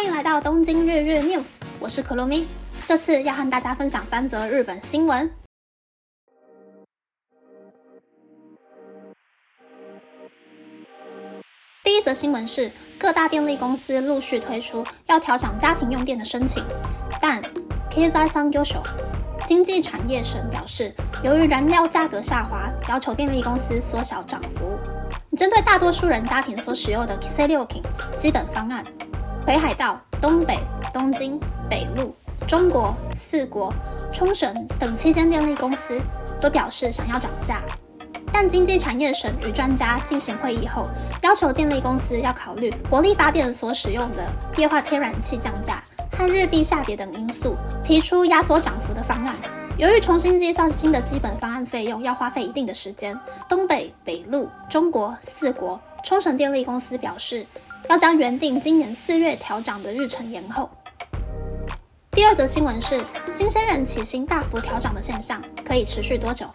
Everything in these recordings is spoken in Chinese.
欢迎来到东京日日 News，我是可露咪。这次要和大家分享三则日本新闻。第一则新闻是，各大电力公司陆续推出要调涨家庭用电的申请，但 KSI 桑 u 手经济产业省表示，由于燃料价格下滑，要求电力公司缩小涨幅。针对大多数人家庭所使用的 KSI 六 King 基本方案。北海道、东北、东京、北陆、中国、四国、冲绳等七间电力公司都表示想要涨价，但经济产业省与专家进行会议后，要求电力公司要考虑火力发电所使用的液化天然气降价和日币下跌等因素，提出压缩涨幅的方案。由于重新计算新的基本方案费用要花费一定的时间，东北、北陆、中国、四国、冲绳电力公司表示。要将原定今年四月调涨的日程延后。第二则新闻是，新鲜人起薪大幅调涨的现象可以持续多久？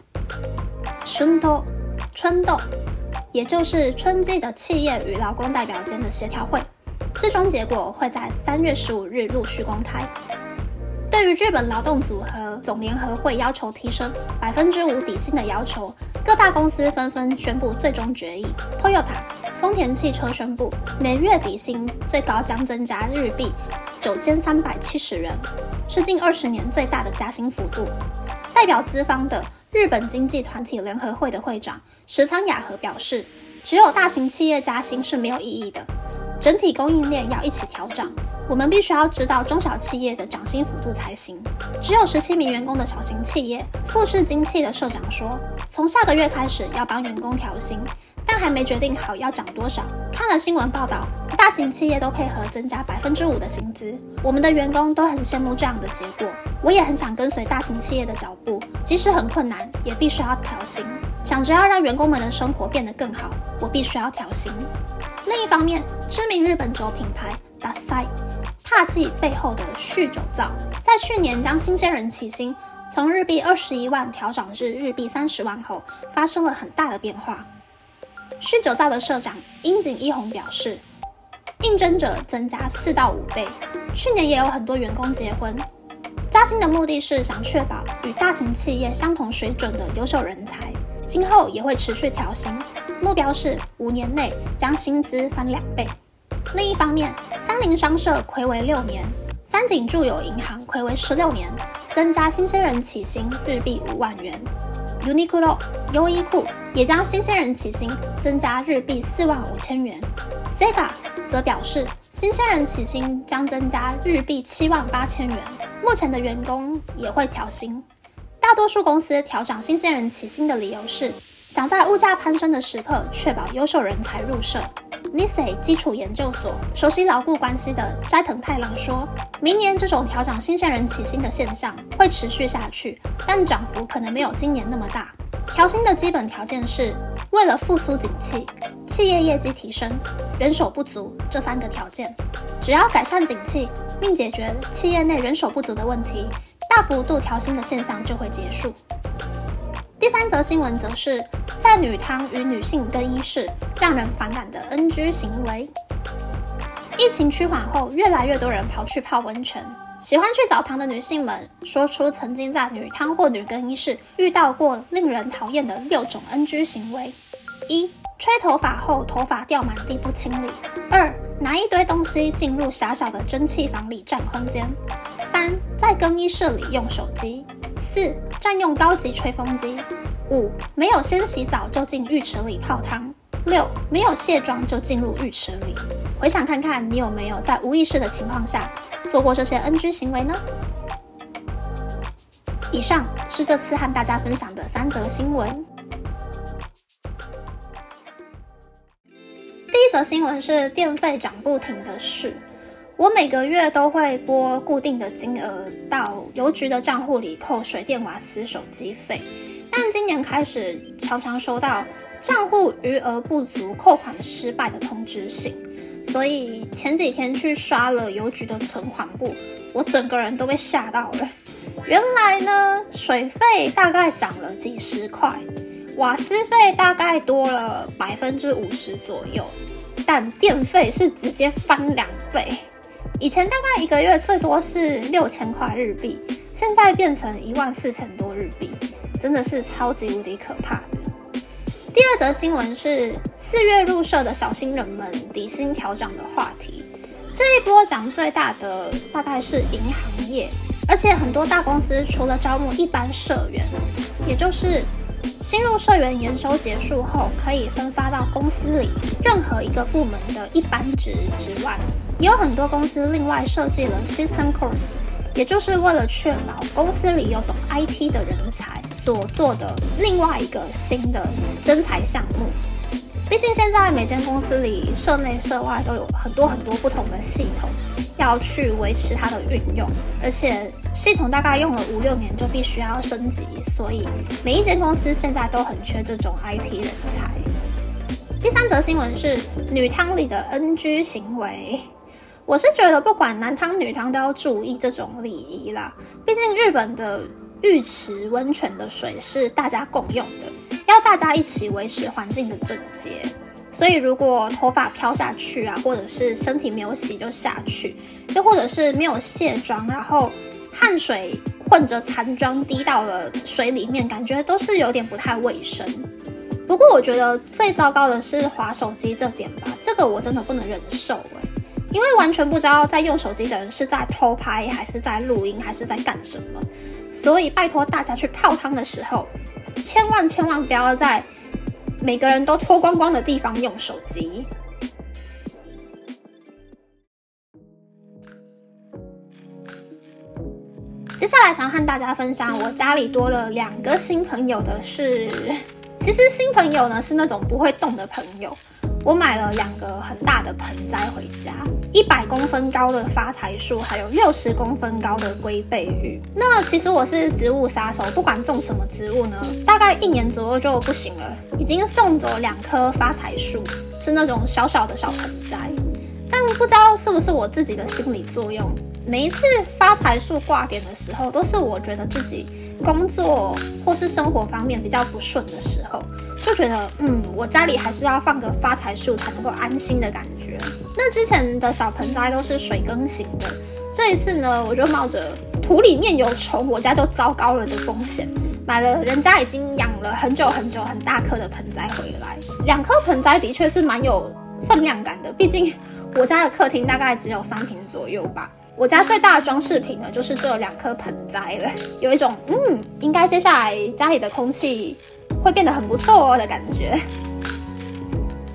春斗，春斗，也就是春季的企业与劳工代表间的协调会，最终结果会在三月十五日陆续公开。对于日本劳动组合总联合会要求提升百分之五底薪的要求，各大公司纷纷宣布最终决议。Toyota。丰田汽车宣布，年月底薪最高将增加日币九千三百七十元，是近二十年最大的加薪幅度。代表资方的日本经济团体联合会的会长石仓雅和表示，只有大型企业加薪是没有意义的，整体供应链要一起调整。我们必须要知道中小企业的涨薪幅度才行。只有十七名员工的小型企业，富士精器的社长说，从下个月开始要帮员工调薪。但还没决定好要涨多少。看了新闻报道，大型企业都配合增加百分之五的薪资，我们的员工都很羡慕这样的结果。我也很想跟随大型企业的脚步，即使很困难，也必须要调薪。想着要让员工们的生活变得更好，我必须要调薪。另一方面，知名日本酒品牌 Dasai 踏迹背后的酗酒造，在去年将新鲜人起薪从日币二十一万调整至日币三十万后，发生了很大的变化。酗酒造的社长樱井一红表示，应征者增加四到五倍。去年也有很多员工结婚。加薪的目的是想确保与大型企业相同水准的优秀人才，今后也会持续调薪，目标是五年内将薪资翻两倍。另一方面，三菱商社魁为六年，三井住友银行魁为十六年，增加新鲜人起薪日币五万元。Uniqlo 优衣库也将新鲜人起薪增加日币四万五千元，Sega 则表示新鲜人起薪将增加日币七万八千元。目前的员工也会调薪，大多数公司调涨新鲜人起薪的理由是想在物价攀升的时刻确保优秀人才入社。Nisei 基础研究所熟悉牢固关系的斋藤太郎说：“明年这种调整新鲜人起薪的现象会持续下去，但涨幅可能没有今年那么大。调薪的基本条件是为了复苏景气、企业业绩提升、人手不足这三个条件。只要改善景气，并解决企业内人手不足的问题，大幅度调薪的现象就会结束。”三则新闻则是在女汤与女性更衣室让人反感的 NG 行为。疫情趋缓后，越来越多人跑去泡温泉。喜欢去澡堂的女性们说出曾经在女汤或女更衣室遇到过令人讨厌的六种 NG 行为：一、吹头发后头发掉满地不清理；二、拿一堆东西进入狭小的蒸汽房里占空间；三、在更衣室里用手机。四、占用高级吹风机；五、没有先洗澡就进浴池里泡汤；六、没有卸妆就进入浴池里。回想看看，你有没有在无意识的情况下做过这些 NG 行为呢？以上是这次和大家分享的三则新闻。第一则新闻是电费涨不停的事。我每个月都会拨固定的金额到邮局的账户里扣水电瓦斯手机费，但今年开始常常收到账户余额不足、扣款失败的通知信，所以前几天去刷了邮局的存款簿，我整个人都被吓到了。原来呢，水费大概涨了几十块，瓦斯费大概多了百分之五十左右，但电费是直接翻两倍。以前大概一个月最多是六千块日币，现在变成一万四千多日币，真的是超级无敌可怕的。第二则新闻是四月入社的小新人们底薪调涨的话题。这一波涨最大的大概是银行业，而且很多大公司除了招募一般社员，也就是新入社员研收结束后可以分发到公司里任何一个部门的一般职之外，也有很多公司另外设计了 system course，也就是为了确保公司里有懂 IT 的人才所做的另外一个新的征才项目。毕竟现在每间公司里，社内社外都有很多很多不同的系统要去维持它的运用，而且系统大概用了五六年就必须要升级，所以每一间公司现在都很缺这种 IT 人才。第三则新闻是女汤里的 NG 行为，我是觉得不管男汤女汤都要注意这种礼仪啦，毕竟日本的浴池温泉的水是大家共用的。要大家一起维持环境的整洁，所以如果头发飘下去啊，或者是身体没有洗就下去，又或者是没有卸妆，然后汗水混着残妆滴到了水里面，感觉都是有点不太卫生。不过我觉得最糟糕的是划手机这点吧，这个我真的不能忍受诶，因为完全不知道在用手机的人是在偷拍，还是在录音，还是在干什么。所以拜托大家去泡汤的时候。千万千万不要在每个人都脱光光的地方用手机。接下来想和大家分享，我家里多了两个新朋友的是，其实新朋友呢是那种不会动的朋友。我买了两个很大的盆栽回家，一百公分高的发财树，还有六十公分高的龟背鱼。那其实我是植物杀手，不管种什么植物呢，大概一年左右就不行了。已经送走两棵发财树，是那种小小的小盆栽，但不知道是不是我自己的心理作用，每一次发财树挂点的时候，都是我觉得自己工作或是生活方面比较不顺的时候。就觉得，嗯，我家里还是要放个发财树才能够安心的感觉。那之前的小盆栽都是水耕型的，这一次呢，我就冒着土里面有虫，我家就糟糕了的风险，买了人家已经养了很久很久很大颗的盆栽回来。两颗盆栽的确是蛮有分量感的，毕竟我家的客厅大概只有三平左右吧。我家最大的装饰品呢，就是这两颗盆栽了，有一种嗯，应该接下来家里的空气。会变得很不错哦的感觉。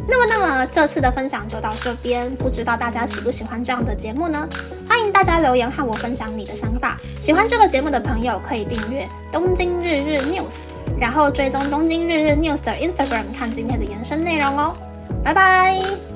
那么，那么这次的分享就到这边，不知道大家喜不喜欢这样的节目呢？欢迎大家留言和我分享你的想法。喜欢这个节目的朋友可以订阅东京日日 news，然后追踪东京日日 news 的 Instagram 看今天的延伸内容哦。拜拜。